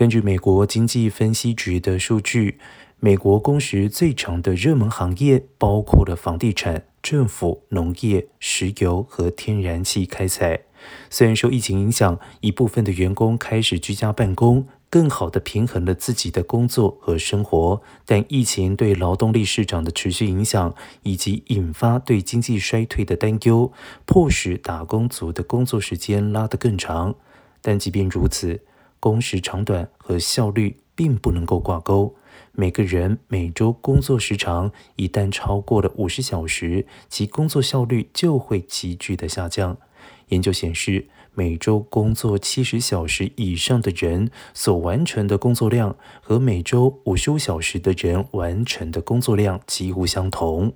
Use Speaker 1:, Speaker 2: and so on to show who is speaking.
Speaker 1: 根据美国经济分析局的数据，美国工时最长的热门行业包括了房地产、政府、农业、石油和天然气开采。虽然受疫情影响，一部分的员工开始居家办公，更好的平衡了自己的工作和生活，但疫情对劳动力市场的持续影响，以及引发对经济衰退的担忧，迫使打工族的工作时间拉得更长。但即便如此，工时长短和效率并不能够挂钩。每个人每周工作时长一旦超过了五十小时，其工作效率就会急剧的下降。研究显示，每周工作七十小时以上的人所完成的工作量，和每周五十五小时的人完成的工作量几乎相同。